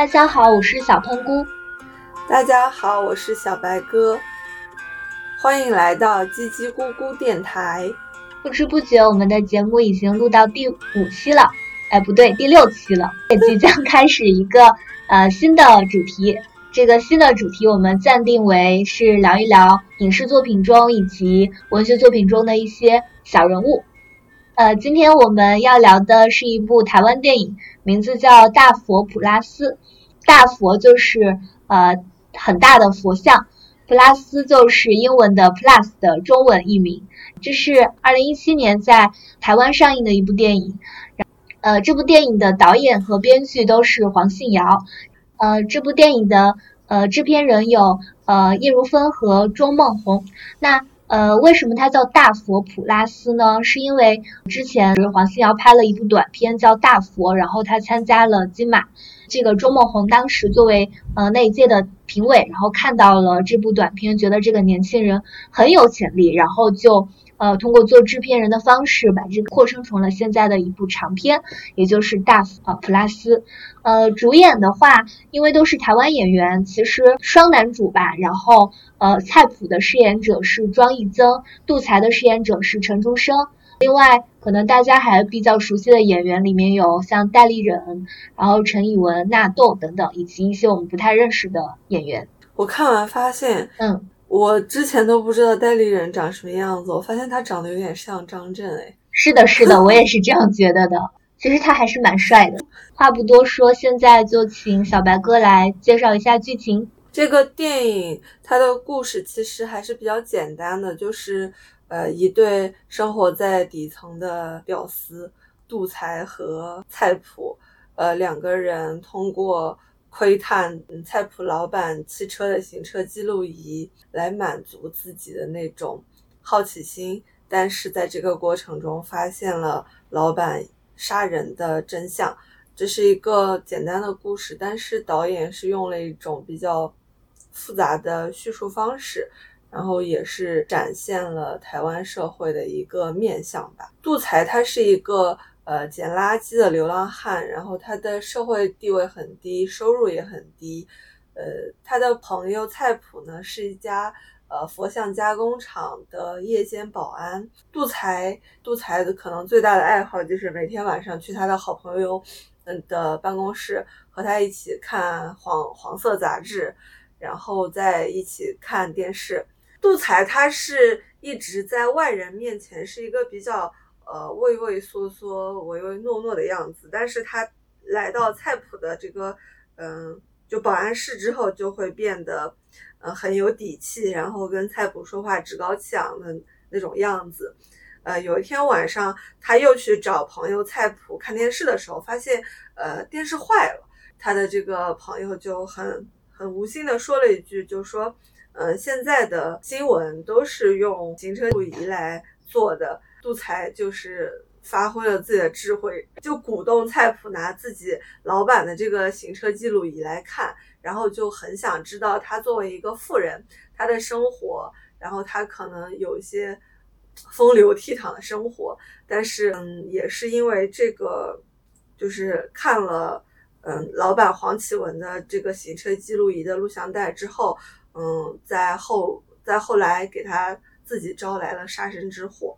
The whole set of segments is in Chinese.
大家好，我是小喷菇。大家好，我是小白鸽。欢迎来到叽叽咕咕电台。不知不觉，我们的节目已经录到第五期了。哎，不对，第六期了。也即将开始一个呃新的主题。这个新的主题我们暂定为是聊一聊影视作品中以及文学作品中的一些小人物。呃，今天我们要聊的是一部台湾电影，名字叫《大佛普拉斯》。大佛就是呃很大的佛像，普拉斯就是英文的 plus 的中文译名。这是二零一七年在台湾上映的一部电影。呃，这部电影的导演和编剧都是黄信尧。呃，这部电影的呃制片人有呃叶如芬和钟孟宏。那呃，为什么它叫大佛普拉斯呢？是因为之前黄星瑶拍了一部短片叫《大佛》，然后他参加了金马。这个周孟宏当时作为呃那一届的评委，然后看到了这部短片，觉得这个年轻人很有潜力，然后就。呃，通过做制片人的方式，把这个扩充成了现在的一部长片，也就是大呃普拉斯。呃，主演的话，因为都是台湾演员，其实双男主吧。然后，呃，菜谱的饰演者是庄益增，杜才的饰演者是陈竹生。另外，可能大家还比较熟悉的演员里面有像戴立忍，然后陈以文、纳豆等等，以及一些我们不太认识的演员。我看完发现，嗯。我之前都不知道戴立忍长什么样子，我发现他长得有点像张震哎。是的，是的，我也是这样觉得的。其实他还是蛮帅的。话不多说，现在就请小白哥来介绍一下剧情。这个电影它的故事其实还是比较简单的，就是呃一对生活在底层的屌丝杜才和菜谱，呃两个人通过。窥探菜谱老板汽车的行车记录仪，来满足自己的那种好奇心，但是在这个过程中发现了老板杀人的真相。这是一个简单的故事，但是导演是用了一种比较复杂的叙述方式，然后也是展现了台湾社会的一个面相吧。杜才他是一个。呃，捡垃圾的流浪汉，然后他的社会地位很低，收入也很低。呃，他的朋友菜谱呢，是一家呃佛像加工厂的夜间保安。杜才，杜才的可能最大的爱好就是每天晚上去他的好朋友嗯的办公室，和他一起看黄黄色杂志，然后再一起看电视。杜才他是一直在外人面前是一个比较。呃，畏畏缩缩、唯唯诺诺的样子，但是他来到菜谱的这个，嗯，就保安室之后，就会变得，呃，很有底气，然后跟菜谱说话趾高气昂的那种样子。呃，有一天晚上，他又去找朋友菜谱看电视的时候，发现，呃，电视坏了。他的这个朋友就很很无心的说了一句，就说，嗯，现在的新闻都是用行车记录仪来做的。杜才就是发挥了自己的智慧，就鼓动菜谱拿自己老板的这个行车记录仪来看，然后就很想知道他作为一个富人，他的生活，然后他可能有一些风流倜傥的生活，但是嗯，也是因为这个，就是看了嗯老板黄启文的这个行车记录仪的录像带之后，嗯，在后在后来给他自己招来了杀身之祸。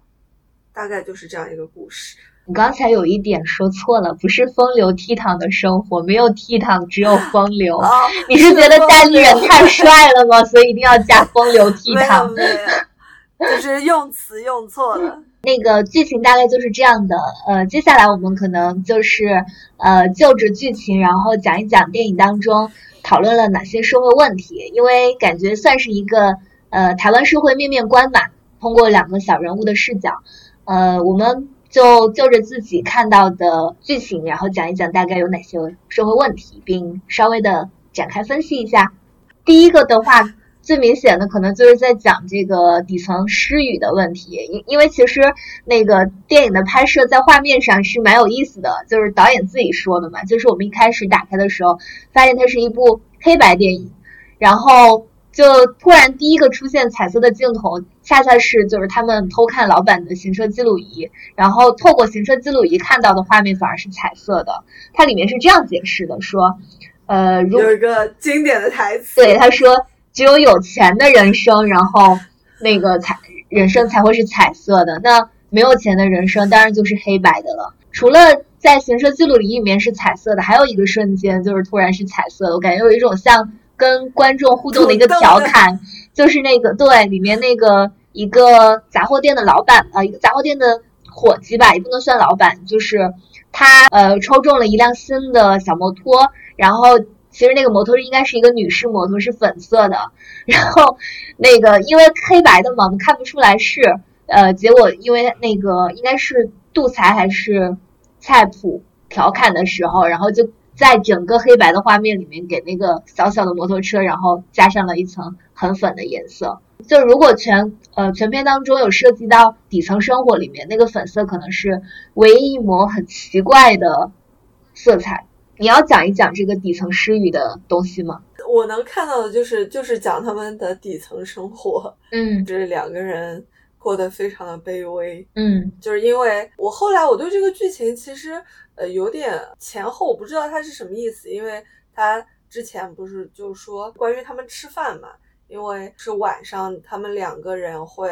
大概就是这样一个故事。你刚才有一点说错了，不是风流倜傥的生活，没有倜傥，只有风流。你是觉得代理人太帅了吗？所以一定要加风流倜傥？没有，就是用词用错了。那个剧情大概就是这样的。呃，接下来我们可能就是呃就着剧情，然后讲一讲电影当中讨论了哪些社会问题，因为感觉算是一个呃台湾社会面面观吧，通过两个小人物的视角。呃，我们就就着自己看到的剧情，然后讲一讲大概有哪些社会问题，并稍微的展开分析一下。第一个的话，最明显的可能就是在讲这个底层失语的问题，因因为其实那个电影的拍摄在画面上是蛮有意思的，就是导演自己说的嘛，就是我们一开始打开的时候，发现它是一部黑白电影，然后。就突然第一个出现彩色的镜头，恰恰是就是他们偷看老板的行车记录仪，然后透过行车记录仪看到的画面反而是彩色的。它里面是这样解释的：说，呃，有一个经典的台词，对他说：“只有有钱的人生，然后那个彩人生才会是彩色的。那没有钱的人生，当然就是黑白的了。除了在行车记录仪里面是彩色的，还有一个瞬间就是突然是彩色的。我感觉有一种像跟观众互动的一个调侃，就是那个对里面那个一个杂货店的老板啊，一个杂货店的伙计吧，也不能算老板，就是他呃抽中了一辆新的小摩托。”然后其实那个摩托应该是一个女士摩托，是粉色的。然后那个因为黑白的嘛，我们看不出来是。呃，结果因为那个应该是杜才还是菜谱调侃的时候，然后就在整个黑白的画面里面给那个小小的摩托车，然后加上了一层很粉的颜色。就如果全呃全片当中有涉及到底层生活里面，那个粉色可能是唯一一抹很奇怪的色彩。你要讲一讲这个底层失语的东西吗？我能看到的就是就是讲他们的底层生活，嗯，就是两个人过得非常的卑微，嗯，就是因为我后来我对这个剧情其实呃有点前后我不知道它是什么意思，因为他之前不是就说关于他们吃饭嘛，因为是晚上他们两个人会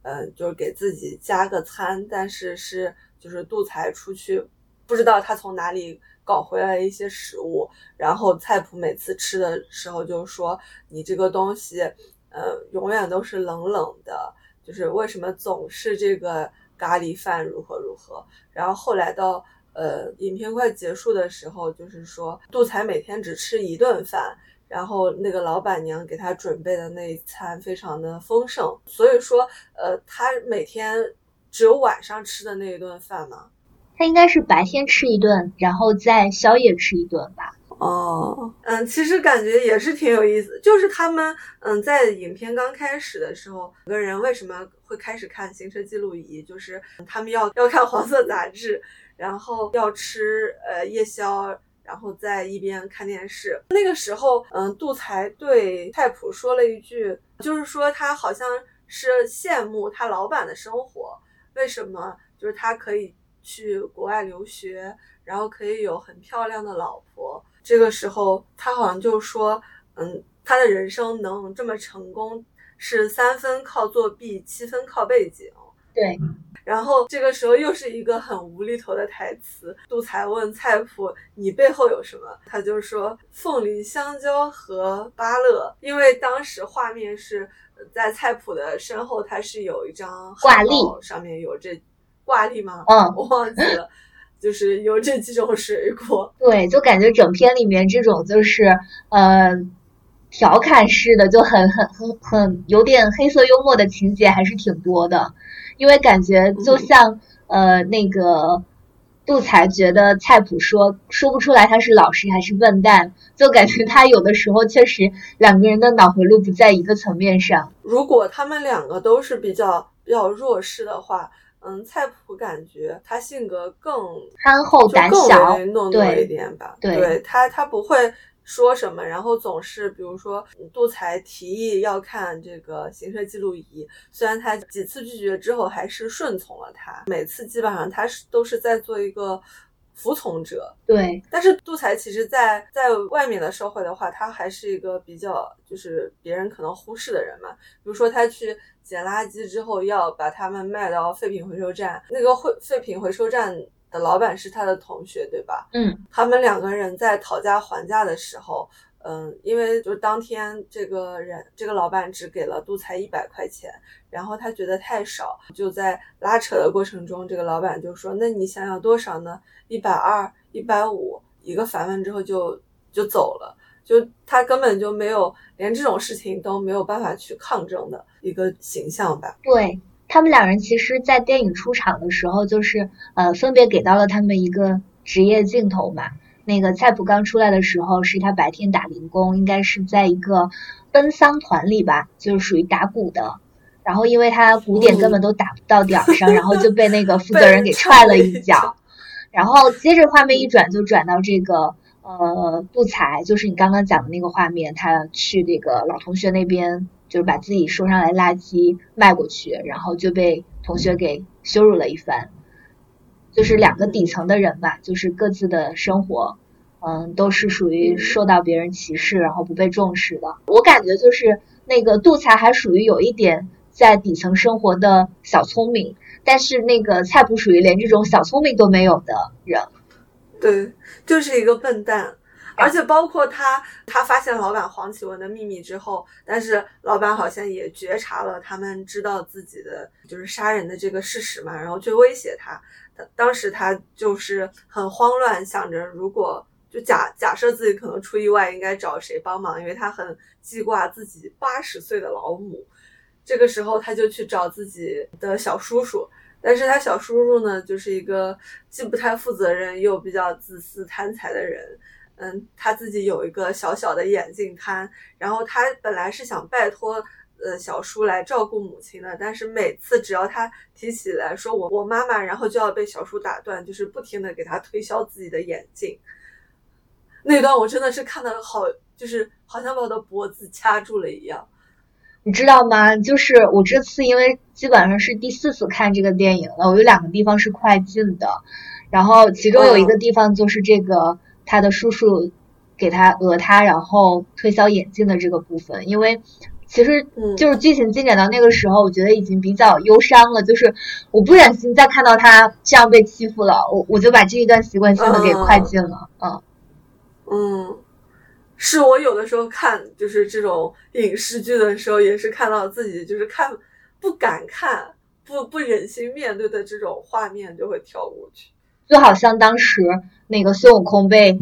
呃就是给自己加个餐，但是是就是杜才出去不知道他从哪里。搞回来一些食物，然后菜谱每次吃的时候就说你这个东西，呃，永远都是冷冷的，就是为什么总是这个咖喱饭如何如何？然后后来到呃影片快结束的时候，就是说杜才每天只吃一顿饭，然后那个老板娘给他准备的那一餐非常的丰盛，所以说呃他每天只有晚上吃的那一顿饭嘛。他应该是白天吃一顿，然后再宵夜吃一顿吧。哦，嗯，其实感觉也是挺有意思。就是他们，嗯，在影片刚开始的时候，两个人为什么会开始看行车记录仪？就是他们要要看黄色杂志，然后要吃呃夜宵，然后在一边看电视。那个时候，嗯，杜才对菜谱说了一句，就是说他好像是羡慕他老板的生活，为什么？就是他可以。去国外留学，然后可以有很漂亮的老婆。这个时候，他好像就说：“嗯，他的人生能这么成功，是三分靠作弊，七分靠背景。”对。然后这个时候又是一个很无厘头的台词。杜才问菜谱：“你背后有什么？”他就说：“凤梨、香蕉和芭乐。”因为当时画面是在菜谱的身后，他是有一张挂历，上面有这。挂历吗？嗯，我忘记了，就是有这几种水果。对，就感觉整篇里面这种就是呃调侃式的，就很很很很有点黑色幽默的情节还是挺多的。因为感觉就像呃那个杜才觉得菜谱说说不出来他是老实还是笨蛋，就感觉他有的时候确实两个人的脑回路不在一个层面上。如果他们两个都是比较比较弱势的话。嗯，菜谱感觉他性格更憨厚胆小，懦弱一点吧。对他，他不会说什么，然后总是比如说杜才提议要看这个行车记录仪，虽然他几次拒绝之后还是顺从了他，每次基本上他是都是在做一个。服从者对，但是杜才其实，在在外面的社会的话，他还是一个比较就是别人可能忽视的人嘛。比如说他去捡垃圾之后，要把他们卖到废品回收站，那个废废品回收站的老板是他的同学，对吧？嗯，他们两个人在讨价还价的时候。嗯，因为就是当天这个人，这个老板只给了杜才一百块钱，然后他觉得太少，就在拉扯的过程中，这个老板就说：“那你想要多少呢？一百二、一百五。”一个反问之后就就走了，就他根本就没有连这种事情都没有办法去抗争的一个形象吧？对他们两人，其实，在电影出场的时候，就是呃，分别给到了他们一个职业镜头嘛。那个菜谱刚出来的时候，是他白天打零工，应该是在一个奔丧团里吧，就是属于打鼓的。然后因为他鼓点根本都打不到点儿上，然后就被那个负责人给踹了一脚。然后接着画面一转，就转到这个呃杜才，就是你刚刚讲的那个画面，他去这个老同学那边，就是把自己收上来垃圾卖过去，然后就被同学给羞辱了一番。就是两个底层的人吧，就是各自的生活，嗯，都是属于受到别人歧视，然后不被重视的。我感觉就是那个杜才还属于有一点在底层生活的小聪明，但是那个菜谱属于连这种小聪明都没有的人。对，就是一个笨蛋。而且包括他，他发现老板黄启文的秘密之后，但是老板好像也觉察了他们知道自己的就是杀人的这个事实嘛，然后去威胁他。当时他就是很慌乱，想着如果就假假设自己可能出意外，应该找谁帮忙，因为他很记挂自己八十岁的老母。这个时候他就去找自己的小叔叔，但是他小叔叔呢，就是一个既不太负责任又比较自私贪财的人。嗯，他自己有一个小小的眼镜摊，然后他本来是想拜托呃小叔来照顾母亲的，但是每次只要他提起来说我我妈妈，然后就要被小叔打断，就是不停的给他推销自己的眼镜。那段我真的是看的好，就是好像把我的脖子掐住了一样。你知道吗？就是我这次因为基本上是第四次看这个电影了，我有两个地方是快进的，然后其中有一个地方就是这个。他的叔叔给他讹他，然后推销眼镜的这个部分，因为其实就是剧情进展到那个时候，我觉得已经比较忧伤了，就是我不忍心再看到他这样被欺负了，我我就把这一段习惯性的给快进了，嗯。嗯，是我有的时候看就是这种影视剧的时候，也是看到自己就是看不敢看，不不忍心面对的这种画面，就会跳过去。就好像当时那个孙悟空被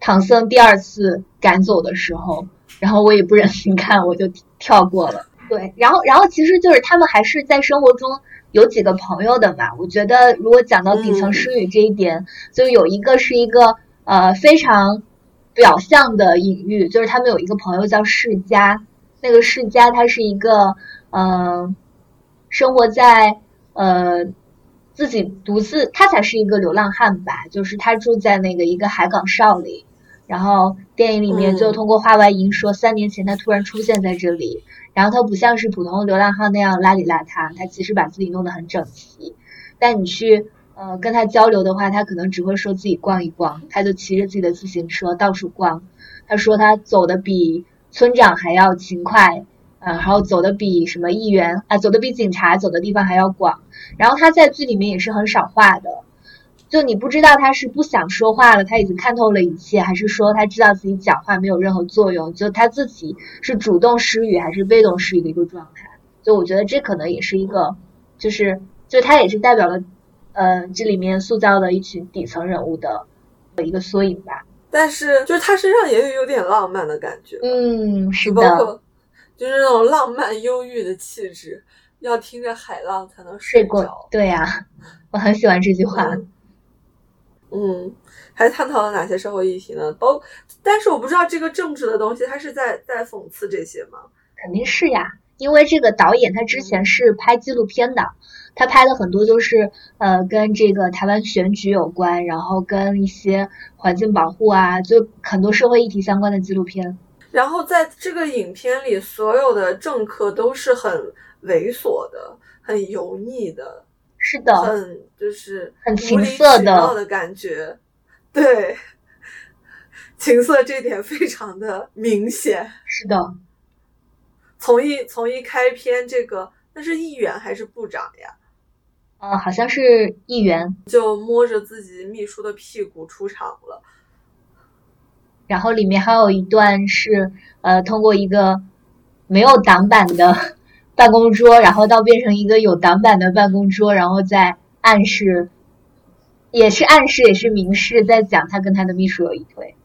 唐僧第二次赶走的时候，然后我也不忍心看，我就跳过了。对，然后，然后其实就是他们还是在生活中有几个朋友的嘛。我觉得如果讲到底层失语这一点，就有一个是一个呃非常表象的隐喻，就是他们有一个朋友叫世家，那个世家他是一个嗯生活在呃。自己独自，他才是一个流浪汉吧？就是他住在那个一个海港哨里，然后电影里面就通过话外音说，三年前他突然出现在这里，然后他不像是普通流浪汉那样邋里邋遢，他其实把自己弄得很整齐。但你去呃跟他交流的话，他可能只会说自己逛一逛，他就骑着自己的自行车到处逛。他说他走的比村长还要勤快。嗯，然后走的比什么议员啊，走的比警察走的地方还要广。然后他在剧里面也是很少话的，就你不知道他是不想说话了，他已经看透了一切，还是说他知道自己讲话没有任何作用，就他自己是主动失语还是被动失语的一个状态。就我觉得这可能也是一个，就是就他也是代表了，呃，这里面塑造的一群底层人物的一个缩影吧。但是就是他身上也有有点浪漫的感觉，嗯，是的。就是那种浪漫忧郁的气质，要听着海浪才能睡着。对呀，我很喜欢这句话。嗯，还探讨了哪些社会议题呢？包，但是我不知道这个政治的东西，他是在在讽刺这些吗？肯定是呀，因为这个导演他之前是拍纪录片的，他拍的很多就是呃跟这个台湾选举有关，然后跟一些环境保护啊，就很多社会议题相关的纪录片。然后在这个影片里，所有的政客都是很猥琐的、很油腻的，是的，很就是很情色的的感觉。对，情色这点非常的明显。是的，从一从一开篇，这个那是议员还是部长呀？嗯，好像是议员，就摸着自己秘书的屁股出场了。然后里面还有一段是，呃，通过一个没有挡板的办公桌，然后到变成一个有挡板的办公桌，然后再暗示，也是暗示，也是明示，在讲他跟他的秘书有一腿，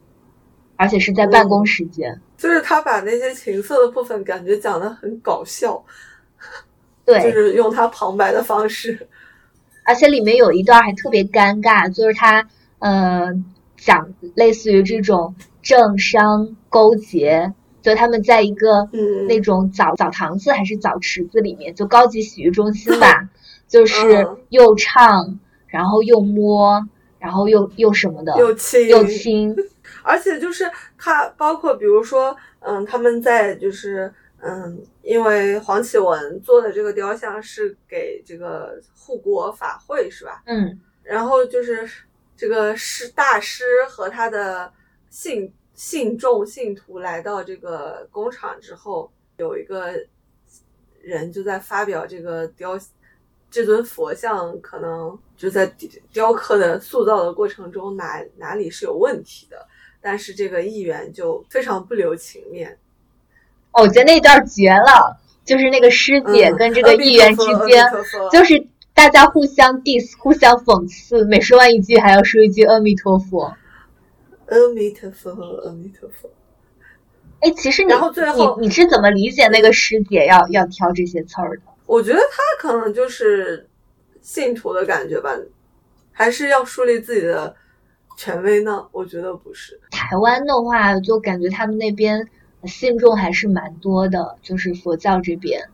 而且是在办公时间。就是他把那些情色的部分感觉讲的很搞笑，对，就是用他旁白的方式，而且里面有一段还特别尴尬，就是他，嗯，讲类似于这种。政商勾结，就他们在一个那种澡澡堂子还是澡池子里面，就高级洗浴中心吧，就是又唱，然后又摸，然后又又什么的，又亲又亲，而且就是他包括比如说，嗯，他们在就是嗯，因为黄启文做的这个雕像是给这个护国法会是吧？嗯，然后就是这个师大师和他的。信信众信徒来到这个工厂之后，有一个人就在发表这个雕这尊佛像可能就在雕刻的塑造的过程中哪哪里是有问题的，但是这个议员就非常不留情面。我觉得那段绝了，就是那个师姐跟这个议员之间，就是大家互相 diss，互相讽刺，每说完一句还要说一句阿弥陀佛。阿弥陀佛，阿弥陀佛。哎，其实你，你你是怎么理解那个师姐要要挑这些刺儿的？我觉得她可能就是信徒的感觉吧，还是要树立自己的权威呢？我觉得不是。台湾的话，就感觉他们那边信众还是蛮多的，就是佛教这边，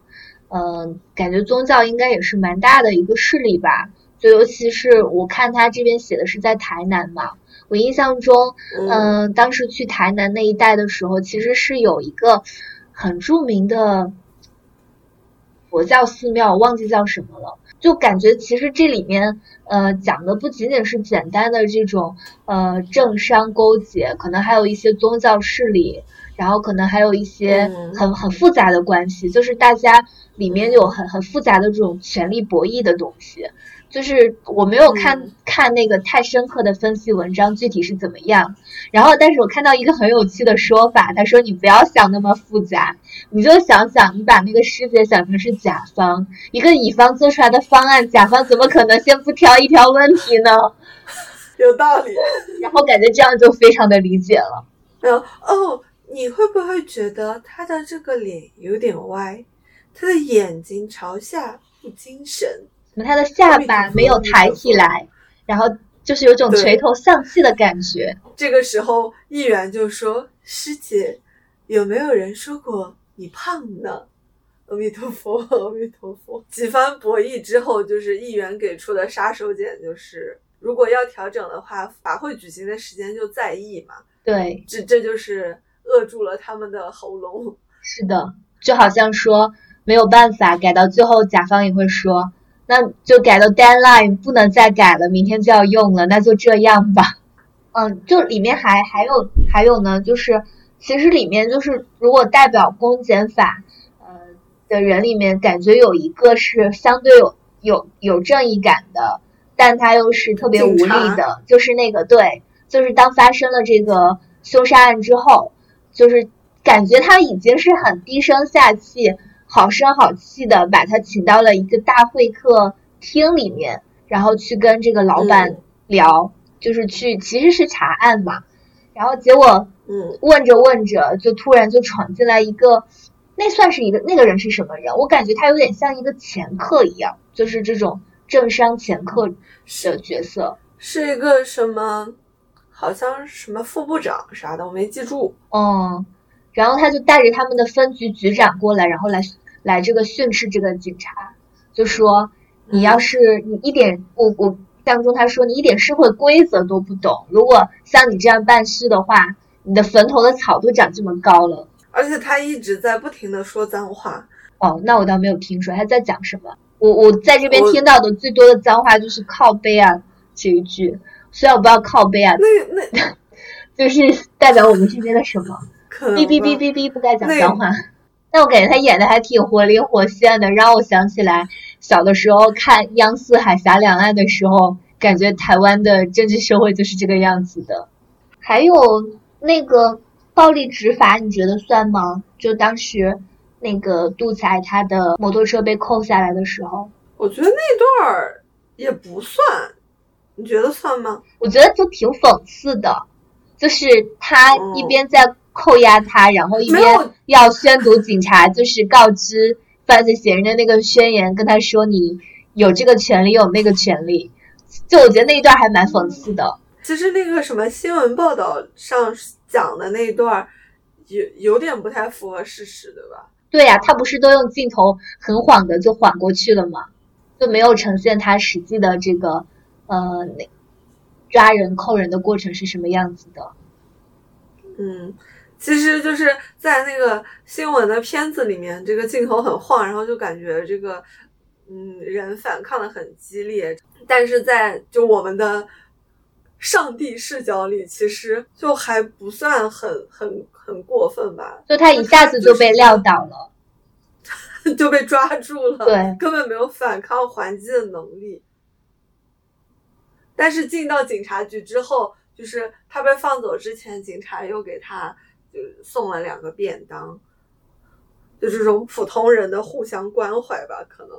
嗯，感觉宗教应该也是蛮大的一个势力吧。就尤其是我看他这边写的是在台南嘛。我印象中，嗯，当时去台南那一带的时候，其实是有一个很著名的佛教寺庙，我忘记叫什么了。就感觉其实这里面，呃，讲的不仅仅是简单的这种呃政商勾结，可能还有一些宗教势力，然后可能还有一些很很复杂的关系，就是大家里面有很很复杂的这种权力博弈的东西。就是我没有看看那个太深刻的分析文章，具体是怎么样。然后，但是我看到一个很有趣的说法，他说：“你不要想那么复杂，你就想想，你把那个师姐想成是甲方，一个乙方做出来的方案，甲方怎么可能先不挑一挑问题呢？”有道理。然后感觉这样就非常的理解了。嗯哦，你会不会觉得他的这个脸有点歪？他的眼睛朝下，不精神。他的下巴没有抬起来，然后就是有种垂头丧气的感觉。这个时候，议员就说：“师姐，有没有人说过你胖呢？”阿弥陀佛，阿弥陀佛。几番博弈之后，就是议员给出的杀手锏，就是如果要调整的话，法会举行的时间就在议嘛。对，这这就是扼住了他们的喉咙。是的，就好像说没有办法改到最后，甲方也会说。那就改到 deadline 不能再改了，明天就要用了，那就这样吧。嗯，就里面还还有还有呢，就是其实里面就是如果代表公检法呃的人里面，感觉有一个是相对有有有正义感的，但他又是特别无力的，就是那个对，就是当发生了这个凶杀案之后，就是感觉他已经是很低声下气。好声好气的把他请到了一个大会客厅里面，然后去跟这个老板聊，就是去其实是查案嘛。然后结果，嗯，问着问着就突然就闯进来一个，那算是一个那个人是什么人？我感觉他有点像一个掮客一样，就是这种政商掮客的角色，是一个什么？好像什么副部长啥的，我没记住。嗯。然后他就带着他们的分局局长过来，然后来来这个训斥这个警察，就说你要是你一点我我当中他说你一点社会规则都不懂，如果像你这样办事的话，你的坟头的草都长这么高了。而且他一直在不停的说脏话。哦，那我倒没有听说他在讲什么。我我在这边听到的最多的脏话就是靠背啊这一句，虽然我不知道靠背啊，那那 就是代表我们这边的什么。哔哔哔哔哔，不该讲脏话。但我感觉他演的还挺活灵活现的，让我想起来小的时候看央视海峡两岸的时候，感觉台湾的政治社会就是这个样子的。还有那个暴力执法，你觉得算吗？就当时那个杜才他的摩托车被扣下来的时候，我觉得那段儿也不算，你觉得算吗？我觉得就挺讽刺的，就是他一边在。扣押他，然后一边要宣读警察就是告知犯罪嫌疑人的那个宣言，跟他说你有这个权利，有那个权利。就我觉得那一段还蛮讽刺的。其实那个什么新闻报道上讲的那一段，有有点不太符合事实，对吧？对呀，他不是都用镜头很晃的就晃过去了吗？就没有呈现他实际的这个呃那抓人扣人的过程是什么样子的。嗯。其实就是在那个新闻的片子里面，这个镜头很晃，然后就感觉这个嗯人反抗的很激烈。但是在就我们的上帝视角里，其实就还不算很很很过分吧？就他一下子就被撂倒了，就被抓住了，对，根本没有反抗还击的能力。但是进到警察局之后，就是他被放走之前，警察又给他就送了两个便当，就这种普通人的互相关怀吧，可能。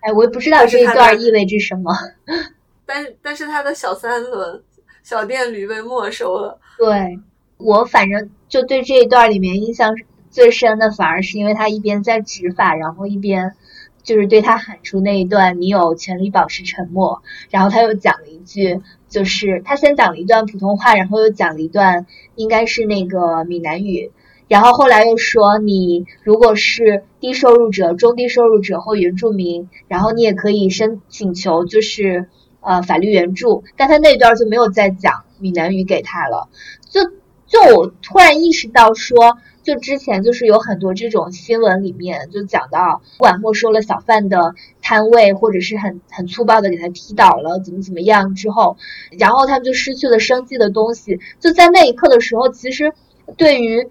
哎，我也不知道这一段意味着什么。但是，但是他的小三轮小电驴被没收了。对我，反正就对这一段里面印象最深的，反而是因为他一边在执法，然后一边。就是对他喊出那一段“你有权利保持沉默”，然后他又讲了一句，就是他先讲了一段普通话，然后又讲了一段应该是那个闽南语，然后后来又说你如果是低收入者、中低收入者或原住民，然后你也可以申请求就是呃法律援助，但他那段就没有再讲闽南语给他了，就就我突然意识到说。就之前就是有很多这种新闻里面就讲到，不管没收了小贩的摊位，或者是很很粗暴的给他踢倒了，怎么怎么样之后，然后他们就失去了生计的东西。就在那一刻的时候，其实对于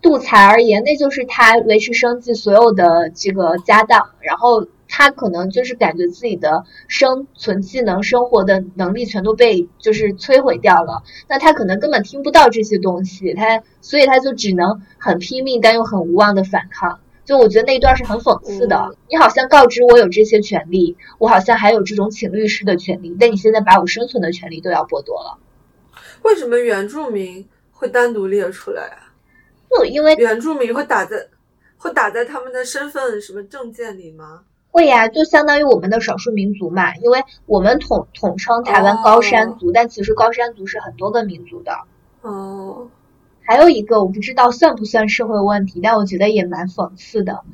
杜才而言，那就是他维持生计所有的这个家当，然后。他可能就是感觉自己的生存技能、生活的能力全都被就是摧毁掉了。那他可能根本听不到这些东西，他所以他就只能很拼命但又很无望的反抗。就我觉得那一段是很讽刺的。你好像告知我有这些权利，我好像还有这种请律师的权利，但你现在把我生存的权利都要剥夺了。为什么原住民会单独列出来啊？就因为原住民会打在会打在他们的身份什么证件里吗？会呀，就相当于我们的少数民族嘛，因为我们统统称台湾高山族，但其实高山族是很多个民族的。哦，还有一个我不知道算不算社会问题，但我觉得也蛮讽刺的，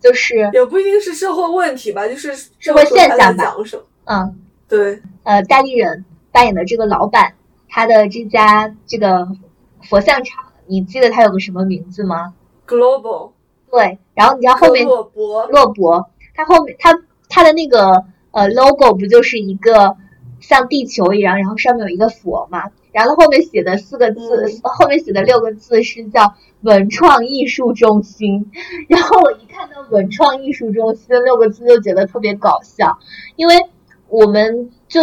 就是也不一定是社会问题吧，就是社会现象吧。嗯，对。呃，戴立人扮演的这个老板，他的这家这个佛像厂，你记得他有个什么名字吗？Global。对，然后你知道后面洛博，洛博。它后面，它它的那个呃 logo 不就是一个像地球一样，然后上面有一个佛嘛，然后后面写的四个字，后面写的六个字是叫文创艺术中心。然后我一看到文创艺术中心六个字，就觉得特别搞笑，因为我们就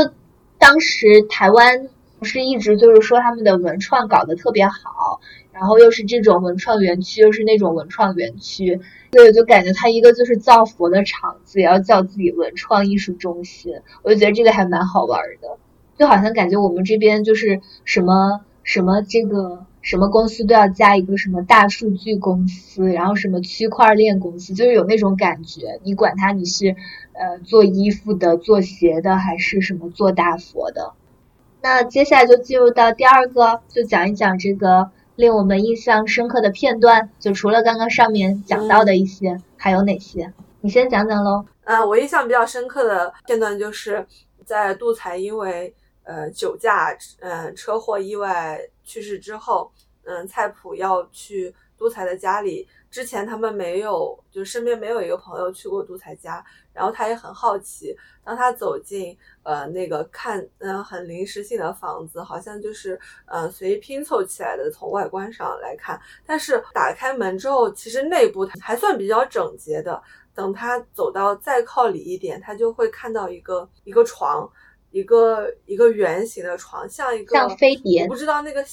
当时台湾不是一直就是说他们的文创搞得特别好，然后又是这种文创园区，又是那种文创园区。所以就感觉他一个就是造佛的厂子，也要叫自己文创艺术中心，我就觉得这个还蛮好玩的。就好像感觉我们这边就是什么什么这个什么公司都要加一个什么大数据公司，然后什么区块链公司，就是有那种感觉。你管他你是呃做衣服的、做鞋的，还是什么做大佛的。那接下来就进入到第二个，就讲一讲这个。令我们印象深刻的片段，就除了刚刚上面讲到的一些，还有哪些？你先讲讲喽。嗯，我印象比较深刻的片段就是在杜才因为呃酒驾，呃车祸意外去世之后，嗯蔡普要去杜才的家里。之前他们没有，就身边没有一个朋友去过杜才家，然后他也很好奇。当他走进呃那个看嗯很临时性的房子，好像就是呃随意拼凑起来的，从外观上来看。但是打开门之后，其实内部还算比较整洁的。等他走到再靠里一点，他就会看到一个一个床，一个一个圆形的床，像一个像飞碟，我不知道那个。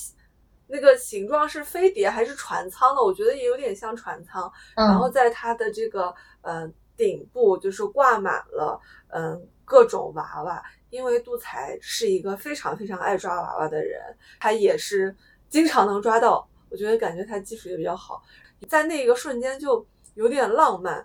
那个形状是飞碟还是船舱的？我觉得也有点像船舱。然后在它的这个呃顶部，就是挂满了嗯各种娃娃。因为杜才是一个非常非常爱抓娃娃的人，他也是经常能抓到。我觉得感觉他技术也比较好，在那一个瞬间就有点浪漫，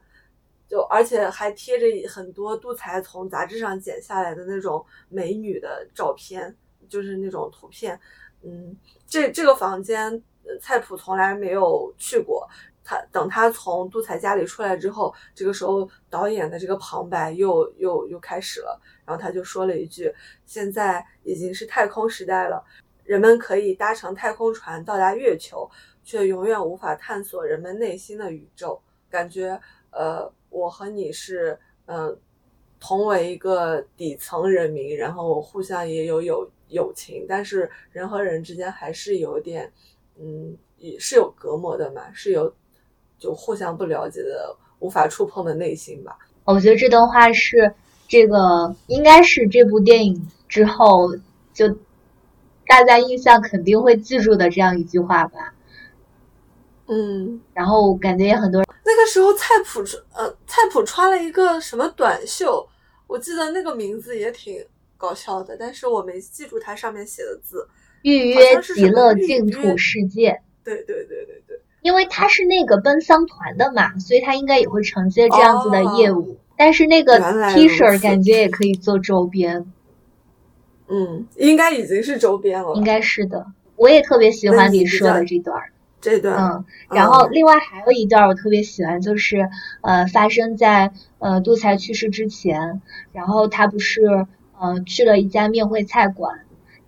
就而且还贴着很多杜才从杂志上剪下来的那种美女的照片，就是那种图片。嗯，这这个房间，菜谱从来没有去过。他等他从杜才家里出来之后，这个时候导演的这个旁白又又又开始了。然后他就说了一句：“现在已经是太空时代了，人们可以搭乘太空船到达月球，却永远无法探索人们内心的宇宙。感觉，呃，我和你是，嗯，同为一个底层人民，然后互相也有友友情，但是人和人之间还是有点，嗯，也是有隔膜的嘛，是有就互相不了解的、无法触碰的内心吧。我觉得这段话是这个，应该是这部电影之后就大家印象肯定会记住的这样一句话吧。嗯，然后感觉也很多人。那个时候菜谱穿呃菜谱穿了一个什么短袖，我记得那个名字也挺搞笑的，但是我没记住它上面写的字。预约极乐净土世界。对对对对对。因为他是那个奔丧团的嘛，所以他应该也会承接这样子的业务。但是那个 T 恤感觉也可以做周边。嗯，应该已经是周边了。应该是的。我也特别喜欢你说的这段。这段。嗯。然后另外还有一段我特别喜欢，就是呃发生在呃杜才去世之前，然后他不是呃去了一家面会菜馆。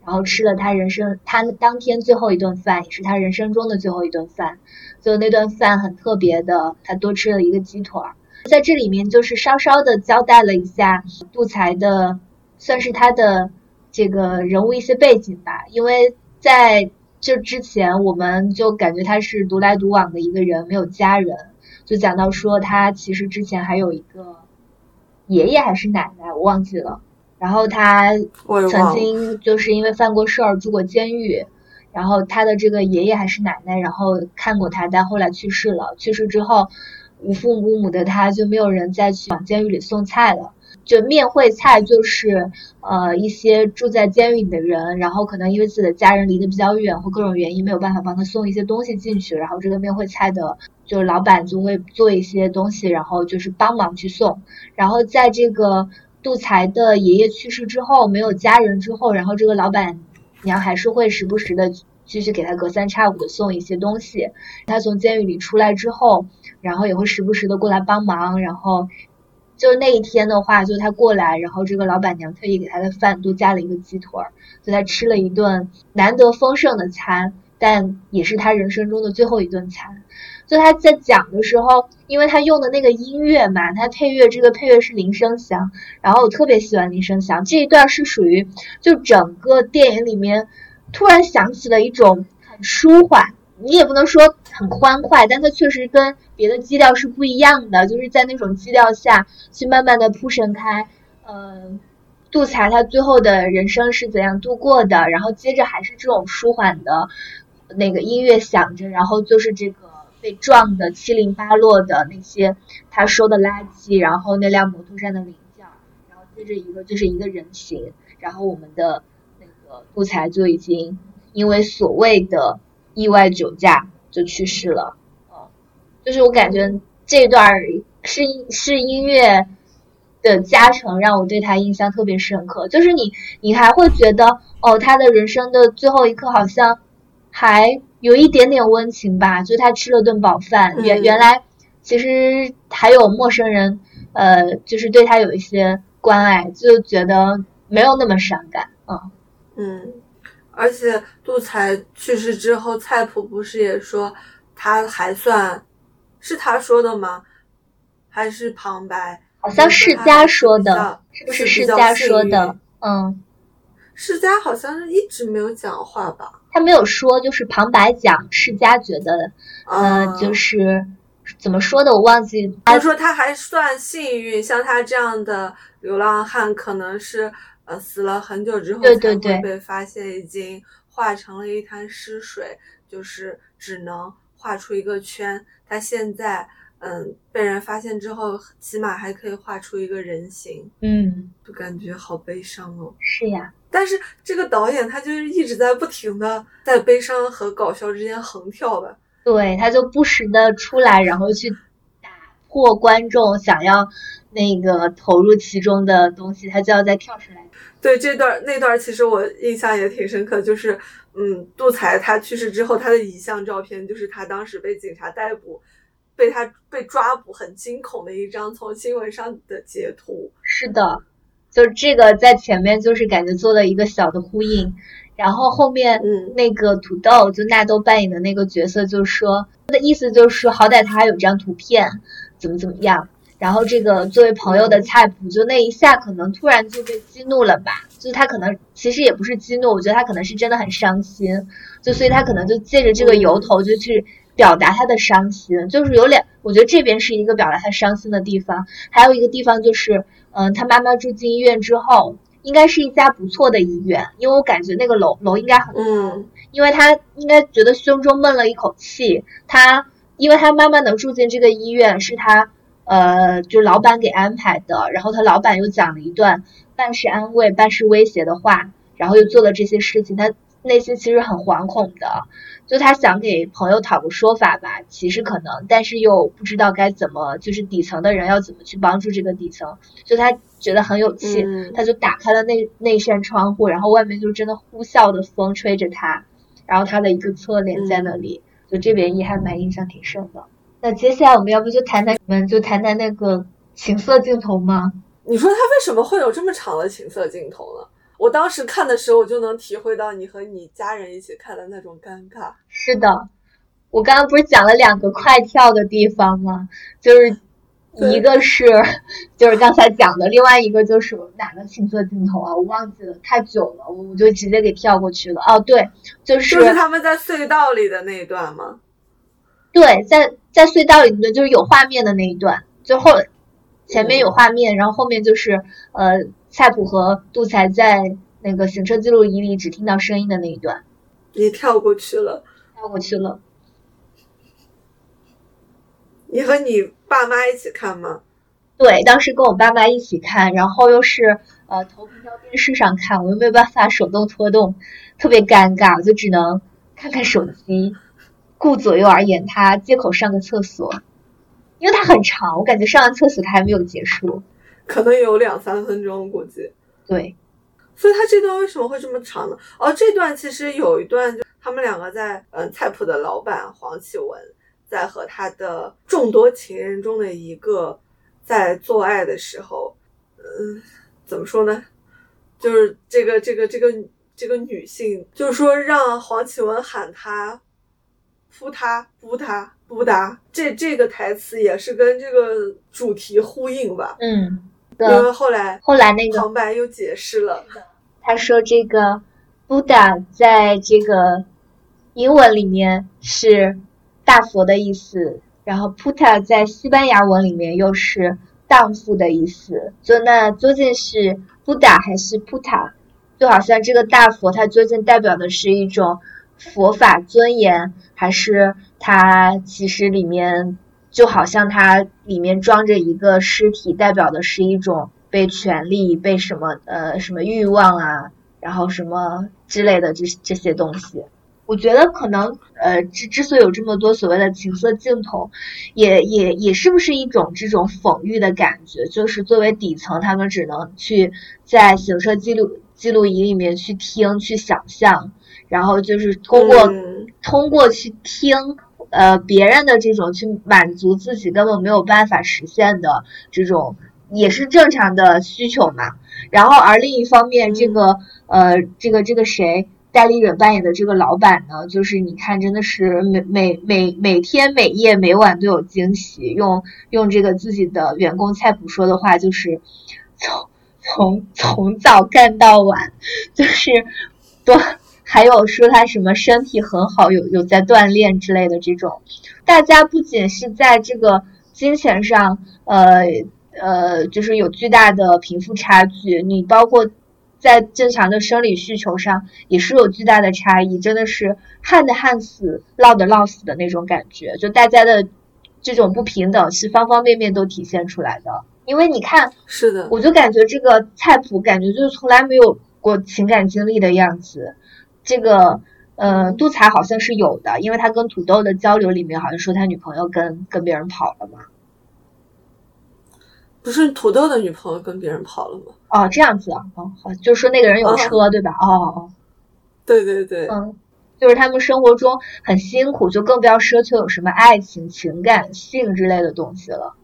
然后吃了他人生他当天最后一顿饭，也是他人生中的最后一顿饭。就那顿饭很特别的，他多吃了一个鸡腿儿。在这里面就是稍稍的交代了一下杜才的，算是他的这个人物一些背景吧。因为在这之前，我们就感觉他是独来独往的一个人，没有家人。就讲到说他其实之前还有一个爷爷还是奶奶，我忘记了。然后他曾经就是因为犯过事儿住过监狱，然后他的这个爷爷还是奶奶，然后看过他，但后来去世了。去世之后，无父无母的他就没有人再去往监狱里送菜了。就面会菜就是呃一些住在监狱里的人，然后可能因为自己的家人离得比较远或各种原因没有办法帮他送一些东西进去，然后这个面会菜的就是老板就会做一些东西，然后就是帮忙去送。然后在这个。杜才的爷爷去世之后，没有家人之后，然后这个老板娘还是会时不时的继续给他隔三差五的送一些东西。他从监狱里出来之后，然后也会时不时的过来帮忙。然后就那一天的话，就他过来，然后这个老板娘特意给他的饭多加了一个鸡腿儿，就他吃了一顿难得丰盛的餐，但也是他人生中的最后一顿餐。就他在讲的时候，因为他用的那个音乐嘛，他配乐这个配乐是林声祥，然后我特别喜欢林声祥这一段是属于就整个电影里面突然想起了一种很舒缓，你也不能说很欢快，但它确实跟别的基调是不一样的，就是在那种基调下去慢慢的铺陈开，嗯，杜才他最后的人生是怎样度过的，然后接着还是这种舒缓的那个音乐响着，然后就是这个。被撞的七零八落的那些他收的垃圾，然后那辆摩托上的零件，然后接着一个就是一个人形，然后我们的那个杜才就已经因为所谓的意外酒驾就去世了。哦，就是我感觉这段是是音乐的加成，让我对他印象特别深刻。就是你你还会觉得哦，他的人生的最后一刻好像还。有一点点温情吧，就他吃了顿饱饭，原原来其实还有陌生人，呃，就是对他有一些关爱，就觉得没有那么伤感，嗯嗯，而且杜才去世之后，菜谱不是也说他还算是他说的吗？还是旁白？好像世家说的，是不是世家说的？嗯，世家好像是一直没有讲话吧。他没有说，就是旁白讲世家觉得，呃，就是怎么说的，我忘记。他说他还算幸运，像他这样的流浪汉，可能是呃死了很久之后才会被发现，已经化成了一滩尸水，就是只能画出一个圈。他现在嗯被人发现之后，起码还可以画出一个人形。嗯，就感觉好悲伤哦。是呀。但是这个导演他就是一直在不停的在悲伤和搞笑之间横跳吧，对，他就不时的出来，然后去打破观众想要那个投入其中的东西，他就要再跳出来。对这段那段其实我印象也挺深刻，就是嗯，杜才他去世之后，他的遗像照片就是他当时被警察逮捕，被他被抓捕很惊恐的一张从新闻上的截图。是的。就这个在前面就是感觉做了一个小的呼应，然后后面嗯那个土豆就纳豆扮演的那个角色就说他的意思就是好歹他还有张图片，怎么怎么样，然后这个作为朋友的菜谱，就那一下可能突然就被激怒了吧？就他可能其实也不是激怒，我觉得他可能是真的很伤心，就所以他可能就借着这个由头就去表达他的伤心。就是有两，我觉得这边是一个表达他伤心的地方，还有一个地方就是，嗯，他妈妈住进医院之后，应该是一家不错的医院，因为我感觉那个楼楼应该很嗯，因为他应该觉得胸中闷了一口气，他因为他妈妈能住进这个医院是他。呃，就老板给安排的，然后他老板又讲了一段半是安慰、半是威胁的话，然后又做了这些事情，他内心其实很惶恐的，就他想给朋友讨个说法吧，其实可能，但是又不知道该怎么，就是底层的人要怎么去帮助这个底层，就他觉得很有气，他就打开了那那扇窗户，然后外面就真的呼啸的风吹着他，然后他的一个侧脸在那里，就这边也还蛮印象挺深的。那接下来我们要不就谈谈，我们就谈谈那个情色镜头吗？你说他为什么会有这么长的情色镜头呢？我当时看的时候，我就能体会到你和你家人一起看的那种尴尬。是的，我刚刚不是讲了两个快跳的地方吗？就是一个是 就是刚才讲的，另外一个就是哪个情色镜头啊？我忘记了，太久了，我就直接给跳过去了。哦，对，就是就是他们在隧道里的那一段吗？对，在在隧道里面就是有画面的那一段，最后前面有画面，然后后面就是呃菜谱和杜才在那个行车记录仪里只听到声音的那一段。你跳过去了，跳过去了。你和你爸妈一起看吗？对，当时跟我爸妈一起看，然后又是呃投屏到电视上看，我又没有办法手动拖动，特别尴尬，我就只能看看手机。顾左右而言他，借口上个厕所，因为它很长，我感觉上完厕所它还没有结束，可能有两三分钟估计。对，所以他这段为什么会这么长呢？哦，这段其实有一段，就他们两个在嗯菜谱的老板黄启文在和他的众多情人中的一个在做爱的时候，嗯，怎么说呢？就是这个这个这个这个女性，就是说让黄启文喊他。扑他扑他扑达，这这个台词也是跟这个主题呼应吧？嗯，因为后来后来那个旁白又解释了，他说这个 Buddha 在这个英文里面是大佛的意思，然后 Puta 在西班牙文里面又是荡妇的意思，就那究竟是 Buddha 还是 Puta？就好像这个大佛它究竟代表的是一种。佛法尊严，还是它其实里面就好像它里面装着一个尸体，代表的是一种被权力、被什么呃什么欲望啊，然后什么之类的这这些东西。我觉得可能呃之之所以有这么多所谓的情色镜头，也也也是不是一种这种讽喻的感觉？就是作为底层，他们只能去在行车记录记录仪里面去听、去想象。然后就是通过通过去听呃别人的这种去满足自己根本没有办法实现的这种也是正常的需求嘛。然后而另一方面，这个呃这个这个谁戴立忍扮演的这个老板呢，就是你看真的是每每每每天每夜每晚都有惊喜。用用这个自己的员工菜谱说的话，就是从从从早干到晚，就是多。还有说他什么身体很好，有有在锻炼之类的这种，大家不仅是在这个金钱上，呃呃，就是有巨大的贫富差距，你包括在正常的生理需求上也是有巨大的差异，真的是旱的旱死，涝的涝死的那种感觉，就大家的这种不平等是方方面面都体现出来的。因为你看，是的，我就感觉这个菜谱感觉就是从来没有过情感经历的样子。这个，呃，杜才好像是有的，因为他跟土豆的交流里面好像说他女朋友跟跟别人跑了嘛。不是土豆的女朋友跟别人跑了吗？哦，这样子啊，哦，好，就是说那个人有车，对吧？哦哦，对对对，嗯，就是他们生活中很辛苦，就更不要奢求有什么爱情、情感、性之类的东西了。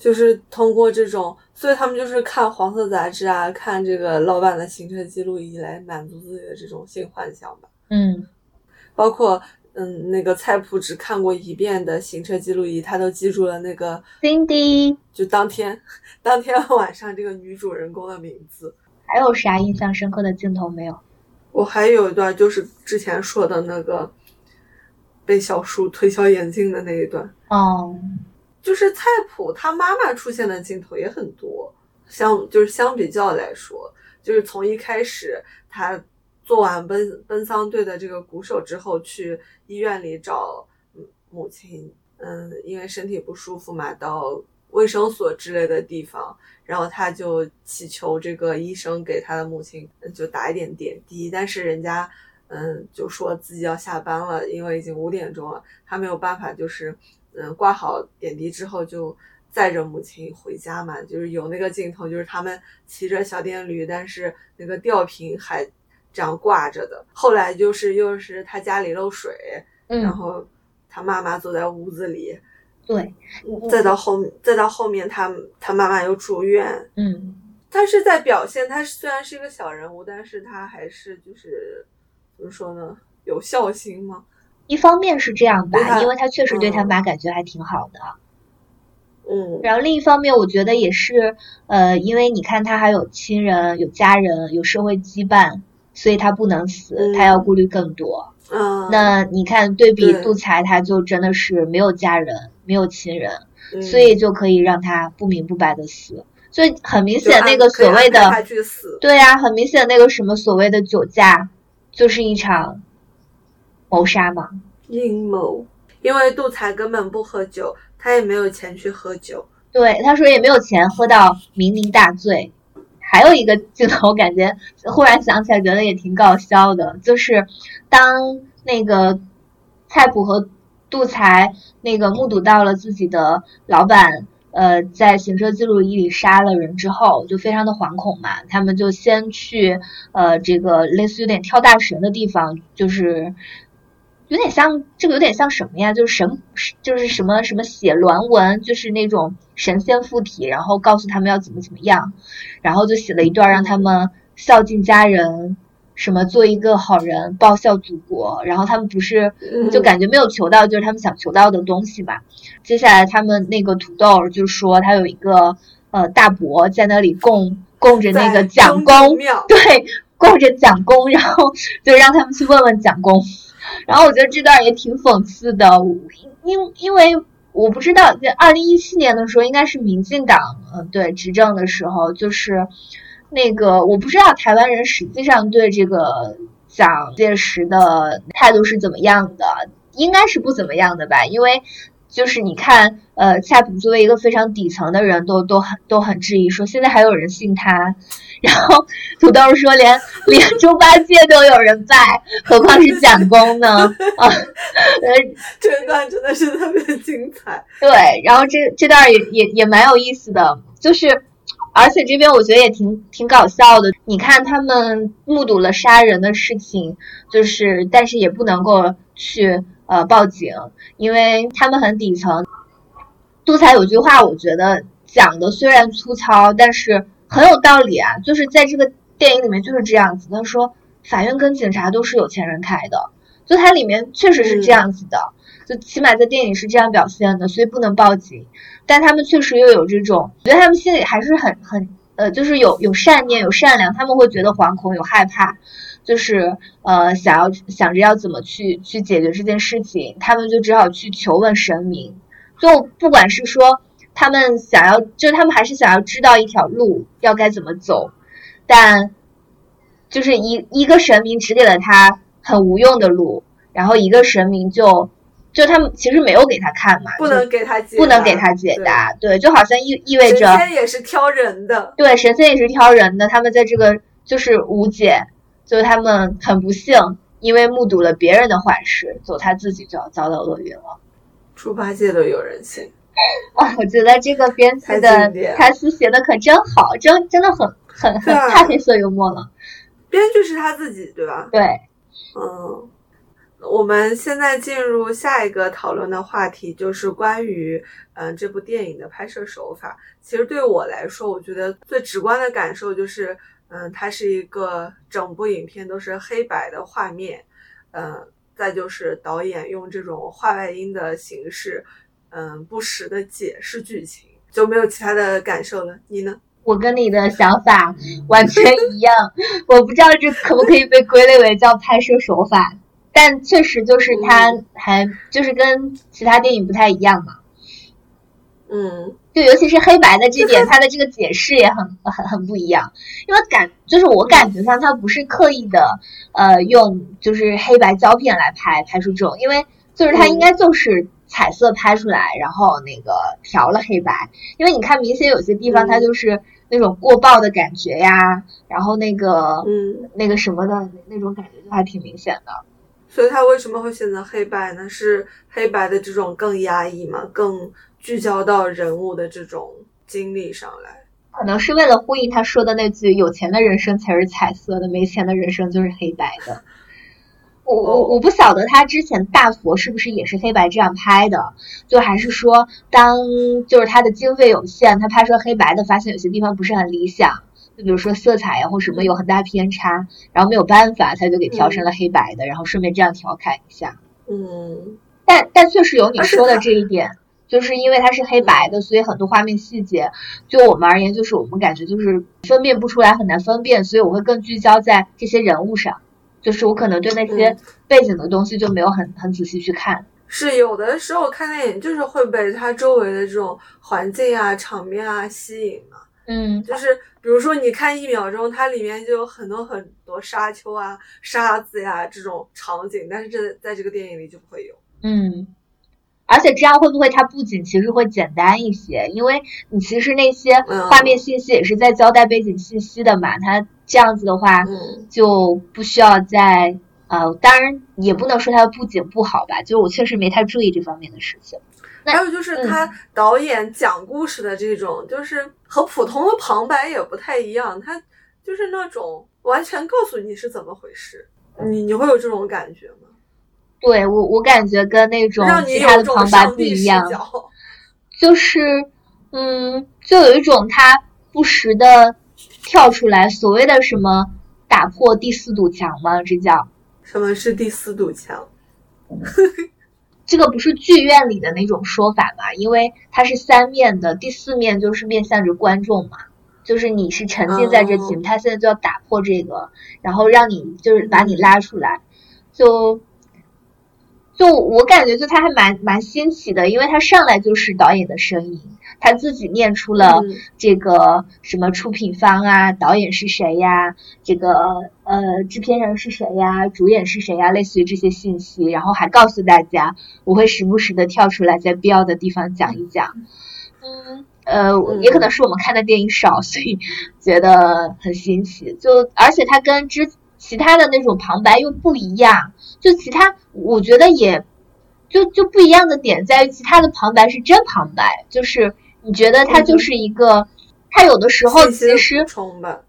就是通过这种，所以他们就是看黄色杂志啊，看这个老板的行车记录仪来满足自己的这种性幻想吧。嗯，包括嗯，那个菜谱只看过一遍的行车记录仪，他都记住了那个 Cindy。就当天当天晚上这个女主人公的名字。还有啥印象深刻的镜头没有？我还有一段就是之前说的那个被小叔推销眼镜的那一段。哦，就是菜谱他妈妈出现的镜头也很多，相就是相比较来说，就是从一开始他做完奔奔丧队的这个鼓手之后，去医院里找母亲，嗯，因为身体不舒服嘛，到卫生所之类的地方，然后他就祈求这个医生给他的母亲就打一点点滴，但是人家嗯就说自己要下班了，因为已经五点钟了，他没有办法，就是嗯挂好点滴之后就载着母亲回家嘛，就是有那个镜头，就是他们骑着小电驴，但是那个吊瓶还这样挂着的。后来就是又是他家里漏水，嗯，然后他妈妈坐在屋子里。对，再到后，再到后面，他他妈妈又住院，嗯，他是在表现，他虽然是一个小人物，但是他还是就是怎么说呢，有孝心吗？一方面是这样吧，因为他确实对他妈感觉还挺好的，嗯，然后另一方面，我觉得也是，呃，因为你看他还有亲人、有家人、有社会羁绊，所以他不能死，他要顾虑更多。嗯，那你看对比杜才，他就真的是没有家人。没有亲人，所以就可以让他不明不白的死。所以很明显，那个所谓的对呀，很明显那个什么所谓的酒驾，就是一场谋杀吗，阴谋。因为杜才根本不喝酒，他也没有钱去喝酒。对，他说也没有钱喝到酩酊大醉。还有一个镜头，感觉忽然想起来，觉得也挺搞笑的，就是当那个菜谱和。杜才那个目睹到了自己的老板，呃，在行车记录仪里杀了人之后，就非常的惶恐嘛。他们就先去呃这个类似有点跳大神的地方，就是有点像这个有点像什么呀？就是神，就是什么什么写鸾文，就是那种神仙附体，然后告诉他们要怎么怎么样，然后就写了一段让他们孝敬家人。什么做一个好人，报效祖国，然后他们不是就感觉没有求到，就是他们想求到的东西吧。接下来他们那个土豆就说他有一个呃大伯在那里供供着那个蒋公，对，供着蒋公，然后就让他们去问问蒋公。然后我觉得这段也挺讽刺的，因因为我不知道在二零一七年的时候，应该是民进党嗯对执政的时候，就是。那个我不知道台湾人实际上对这个蒋介石的态度是怎么样的，应该是不怎么样的吧？因为就是你看，呃，夏普作为一个非常底层的人，都都很都很质疑，说现在还有人信他。然后土豆说，连连猪八戒都有人拜，何况是蒋公呢？啊，呃，这段真的是特别精彩。对，然后这这段也也也蛮有意思的，就是。而且这边我觉得也挺挺搞笑的，你看他们目睹了杀人的事情，就是但是也不能够去呃报警，因为他们很底层。杜才有句话，我觉得讲的虽然粗糙，但是很有道理啊，就是在这个电影里面就是这样子。他说法院跟警察都是有钱人开的，就它里面确实是这样子的，就起码在电影是这样表现的，所以不能报警。但他们确实又有这种，我觉得他们心里还是很很呃，就是有有善念，有善良，他们会觉得惶恐，有害怕，就是呃想要想着要怎么去去解决这件事情，他们就只好去求问神明。就不管是说他们想要，就他们还是想要知道一条路要该怎么走，但就是一一个神明指给了他很无用的路，然后一个神明就。就他们其实没有给他看嘛，不能给他解，不能给他解答，对，就好像意意味着神仙也是挑人的，对，神仙也是挑人的，他们在这个就是无解，就是他们很不幸，因为目睹了别人的坏事，走他自己就要遭到厄运了。猪八戒都有人性啊！我觉得这个编词的台词写的可真好，真真的很很很太黑色幽默了。编剧是他自己对吧？对，嗯。我们现在进入下一个讨论的话题，就是关于嗯这部电影的拍摄手法。其实对我来说，我觉得最直观的感受就是，嗯，它是一个整部影片都是黑白的画面，嗯，再就是导演用这种画外音的形式，嗯，不时的解释剧情，就没有其他的感受了。你呢？我跟你的想法 完全一样，我不知道这可不可以被归类为叫拍摄手法，但确实就是它还就是跟其他电影不太一样嘛。嗯，就尤其是黑白的这点，它的这个解释也很很很不一样，因为感就是我感觉上它不是刻意的，呃，用就是黑白胶片来拍拍出这种，因为就是它应该就是彩色拍出来，然后那个调了黑白，因为你看明显有些地方它就是那种过曝的感觉呀，然后那个嗯那个什么的那种感觉就还挺明显的。所以他为什么会选择黑白呢？是黑白的这种更压抑嘛，更聚焦到人物的这种经历上来。可能是为了呼应他说的那句“有钱的人生才是彩色的，没钱的人生就是黑白的 ”。我我我不晓得他之前大佛是不是也是黑白这样拍的，就还是说当就是他的经费有限，他拍摄黑白的，发现有些地方不是很理想。就比如说色彩呀或什么有很大偏差，然后没有办法，他就给调成了黑白的，然后顺便这样调侃一下。嗯，但但确实有你说的这一点，就是因为它是黑白的，所以很多画面细节，就我们而言，就是我们感觉就是分辨不出来，很难分辨，所以我会更聚焦在这些人物上，就是我可能对那些背景的东西就没有很很仔细去看。是有的时候看电影就是会被它周围的这种环境啊、场面啊吸引嘛。嗯，就是比如说，你看一秒钟，它里面就有很多很多沙丘啊、沙子呀这种场景，但是这在这个电影里就不会有。嗯，而且这样会不会它不仅其实会简单一些？因为你其实那些画面信息也是在交代背景信息的嘛，它这样子的话就不需要再呃，当然也不能说它的布景不好吧，就是我确实没太注意这方面的事情。还有就是他导演讲故事的这种，就是和普通的旁白也不太一样，他就是那种完全告诉你是怎么回事，你你会有这种感觉吗？对我我感觉跟那种其他的旁白不一样，就是嗯，就有一种他不时的跳出来，所谓的什么打破第四堵墙吗？这叫什么是第四堵墙？这个不是剧院里的那种说法嘛？因为它是三面的，第四面就是面向着观众嘛，就是你是沉浸在这里面，他现在就要打破这个，然后让你就是把你拉出来，就就我感觉就他还蛮蛮新奇的，因为他上来就是导演的声音，他自己念出了这个什么出品方啊，导演是谁呀，这个呃制片人是谁呀，主演是谁呀，类似于这些信息，然后还告诉大家，我会时不时的跳出来，在必要的地方讲一讲。嗯，呃，也可能是我们看的电影少，所以觉得很新奇。就而且他跟之其他的那种旁白又不一样，就其他我觉得也就就不一样的点在于，其他的旁白是真旁白，就是你觉得他就是一个，他有的时候其实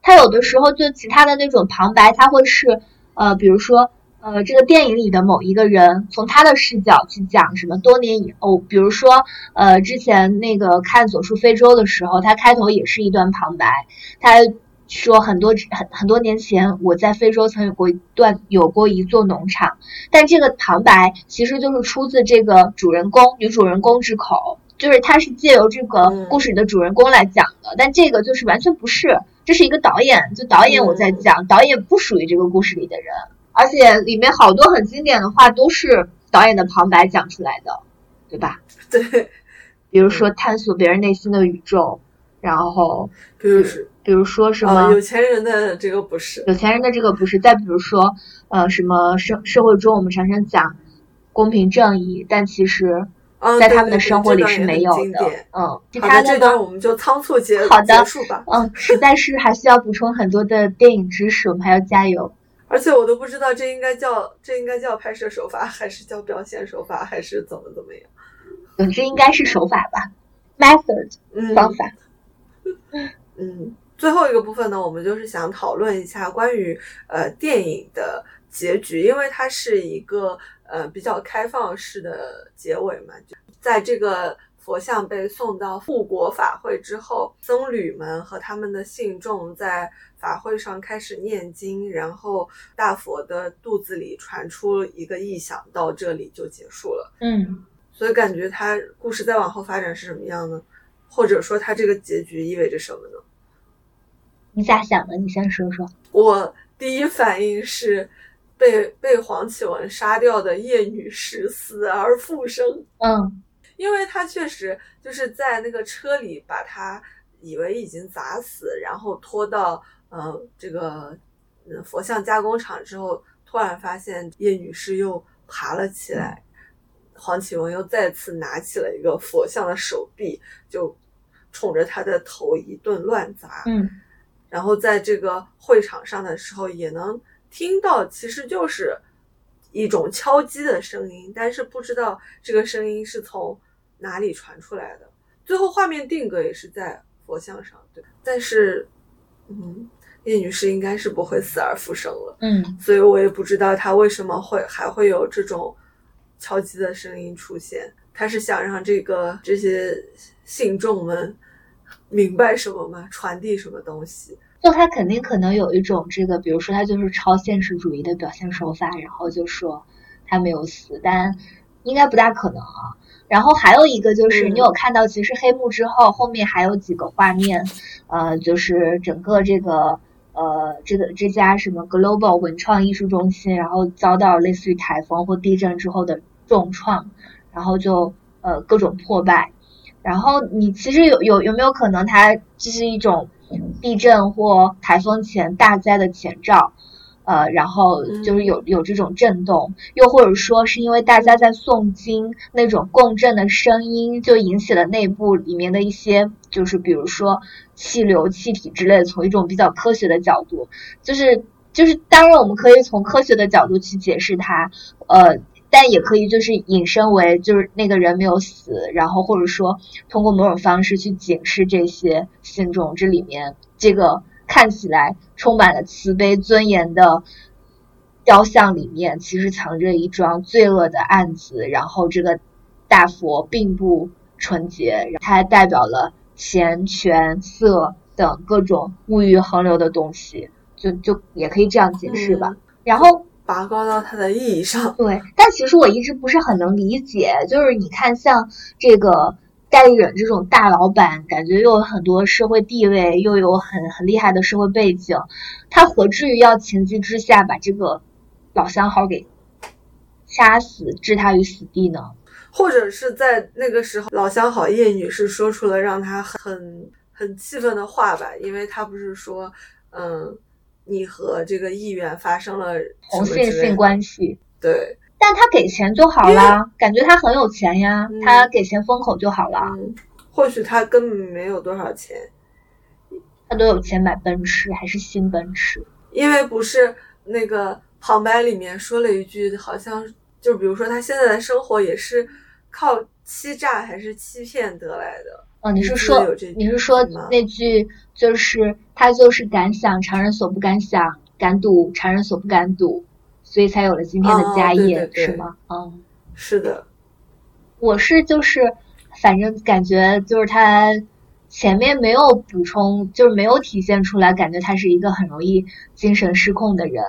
他有的时候就其他的那种旁白，他会是呃，比如说呃，这个电影里的某一个人从他的视角去讲什么多年以后，比如说呃，之前那个看《走出非洲》的时候，他开头也是一段旁白，他。说很多很很多年前，我在非洲曾有过一段有过一座农场，但这个旁白其实就是出自这个主人公女主人公之口，就是他是借由这个故事里的主人公来讲的，但这个就是完全不是，这是一个导演，就导演我在讲，导演不属于这个故事里的人，而且里面好多很经典的话都是导演的旁白讲出来的，对吧？对，比如说探索别人内心的宇宙，然后比如是。比如说什么有钱人的这个不是有钱人的这个不是，再比如说呃什么社社会中我们常常讲公平正义，但其实，在他们的生活里是没有的。嗯，其他的这段我们就仓促结好的结束吧。嗯，实在是还需要补充很多的电影知识，我们还要加油。而且我都不知道这应该叫这应该叫拍摄手法，还是叫表现手法，还是怎么怎么样？总之应该是手法吧，method 方法。嗯。最后一个部分呢，我们就是想讨论一下关于呃电影的结局，因为它是一个呃比较开放式的结尾嘛。在这个佛像被送到护国法会之后，僧侣们和他们的信众在法会上开始念经，然后大佛的肚子里传出一个异响，到这里就结束了。嗯，所以感觉他故事再往后发展是什么样呢？或者说他这个结局意味着什么呢？你咋想的？你先说说。我第一反应是被被黄启文杀掉的叶女士死而复生。嗯，因为他确实就是在那个车里把他以为已经砸死，然后拖到呃这个嗯佛像加工厂之后，突然发现叶女士又爬了起来，黄启文又再次拿起了一个佛像的手臂，就冲着他的头一顿乱砸。嗯。然后在这个会场上的时候，也能听到，其实就是一种敲击的声音，但是不知道这个声音是从哪里传出来的。最后画面定格也是在佛像上，对。但是，嗯，叶女士应该是不会死而复生了，嗯，所以我也不知道她为什么会还会有这种敲击的声音出现。她是想让这个这些信众们。明白什么吗？传递什么东西？就他肯定可能有一种这个，比如说他就是超现实主义的表现手法，然后就说他没有死，但应该不大可能啊。然后还有一个就是，你有看到其实黑幕之后后面还有几个画面，呃，就是整个这个呃这个这家什么 Global 文创艺术中心，然后遭到类似于台风或地震之后的重创，然后就呃各种破败。然后你其实有有有没有可能，它这是一种地震或台风前大灾的前兆，呃，然后就是有有这种震动，又或者说是因为大家在诵经那种共振的声音，就引起了内部里面的一些，就是比如说气流、气体之类的，从一种比较科学的角度，就是就是当然我们可以从科学的角度去解释它，呃。但也可以就是引申为就是那个人没有死，然后或者说通过某种方式去警示这些信众，这里面这个看起来充满了慈悲尊严的雕像里面，其实藏着一桩罪恶的案子。然后这个大佛并不纯洁，它还代表了钱、权、色等各种物欲横流的东西，就就也可以这样解释吧。然后。拔高到它的意义上，对，但其实我一直不是很能理解，就是你看像这个戴立忍这种大老板，感觉又有很多社会地位，又有很很厉害的社会背景，他何至于要情急之下把这个老相好给杀死，置他于死地呢？或者是在那个时候，老相好叶女士说出了让他很很气愤的话吧？因为他不是说，嗯。你和这个议员发生了同性性关系，对，但他给钱就好了，感觉他很有钱呀，他给钱封口就好了。或许他根本没有多少钱，他都有钱买奔驰，还是新奔驰。因为不是那个旁白里面说了一句，好像就比如说他现在的生活也是靠欺诈还是欺骗得来的。哦，你是说你是说那句就是他就是敢想常人所不敢想，敢赌常人所不敢赌，所以才有了今天的家业，是吗？嗯，是的。我是就是反正感觉就是他前面没有补充，就是没有体现出来，感觉他是一个很容易精神失控的人。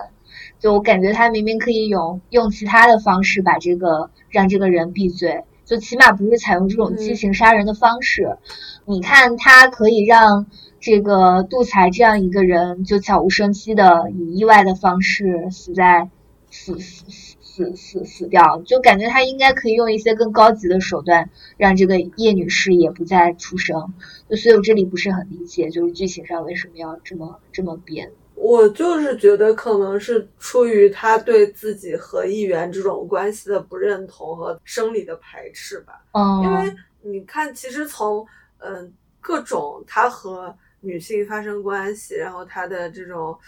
就我感觉他明明可以用用其他的方式把这个让这个人闭嘴。就起码不是采用这种激情杀人的方式，你看他可以让这个杜才这样一个人就悄无声息的以意外的方式死在死死死死死掉，就感觉他应该可以用一些更高级的手段让这个叶女士也不再出声。就所以我这里不是很理解，就是剧情上为什么要这么这么编。我就是觉得可能是出于他对自己和议员这种关系的不认同和生理的排斥吧。嗯，因为你看，其实从嗯各种他和女性发生关系，然后他的这种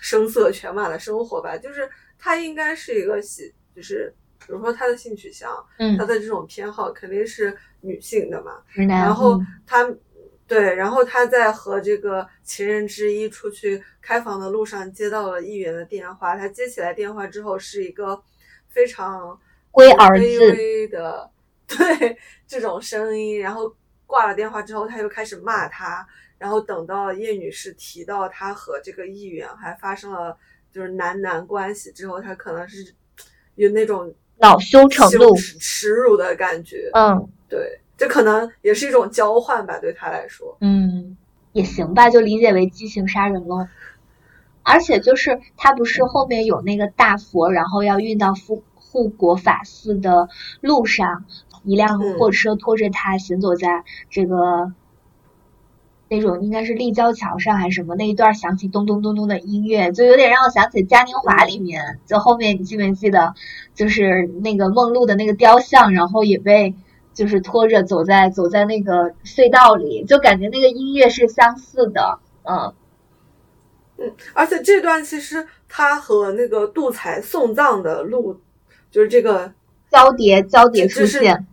声色犬马的生活吧，就是他应该是一个喜，就是比如说他的性取向，嗯，他的这种偏好肯定是女性的嘛。然后他。对，然后他在和这个情人之一出去开房的路上接到了议员的电话。他接起来电话之后，是一个非常龟儿子的对这种声音，然后挂了电话之后，他又开始骂他，然后等到叶女士提到他和这个议员还发生了就是男男关系之后，他可能是有那种恼羞成怒、耻辱的感觉。嗯，对，这可能也是一种交换吧，对他来说。嗯，也行吧，就理解为激情杀人喽。而且就是他不是后面有那个大佛，然后要运到护护国法寺的路上。一辆货车拖着他行走在这个那种应该是立交桥上还是什么那一段响起咚咚咚咚的音乐，就有点让我想起嘉年华里面，就后面你记没记得，就是那个梦露的那个雕像，然后也被就是拖着走在走在那个隧道里，就感觉那个音乐是相似的，嗯嗯，而且这段其实他和那个杜才送葬的路就是这个交叠交叠出现。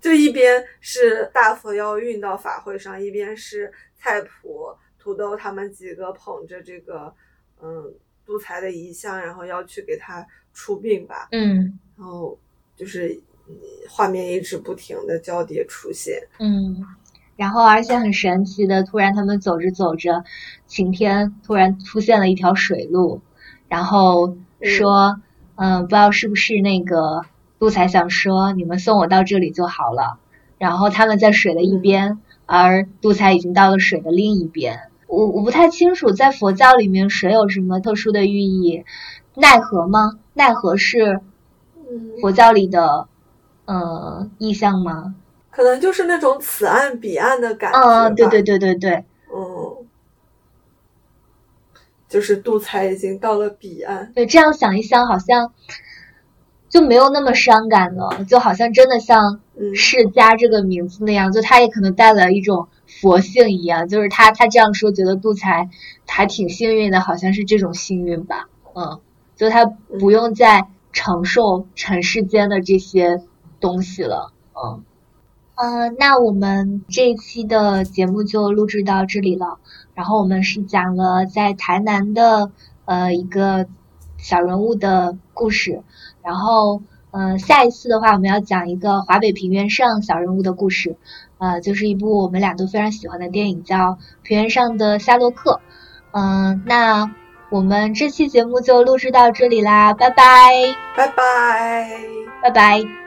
就一边是大佛要运到法会上，一边是菜谱、土豆他们几个捧着这个嗯杜才的遗像，然后要去给他出殡吧。嗯，然后就是画面一直不停的交叠出现。嗯，然后而且很神奇的，突然他们走着走着，晴天突然出现了一条水路，然后说嗯，不知道是不是那个。杜才想说：“你们送我到这里就好了。”然后他们在水的一边，而杜才已经到了水的另一边。我我不太清楚，在佛教里面水有什么特殊的寓意？奈何吗？奈何是佛教里的呃意象吗？可能就是那种此岸彼岸的感觉。嗯，对对对对对，嗯，就是杜才已经到了彼岸。对，这样想一想，好像。就没有那么伤感了，就好像真的像世家这个名字那样，就他也可能带了一种佛性一样，就是他他这样说，觉得杜才还挺幸运的，好像是这种幸运吧，嗯，就他不用再承受尘世间的这些东西了，嗯，呃，那我们这一期的节目就录制到这里了，然后我们是讲了在台南的呃一个小人物的故事。然后，嗯，下一次的话，我们要讲一个华北平原上小人物的故事，呃，就是一部我们俩都非常喜欢的电影，叫《平原上的夏洛克》。嗯，那我们这期节目就录制到这里啦，拜拜，拜拜，拜拜。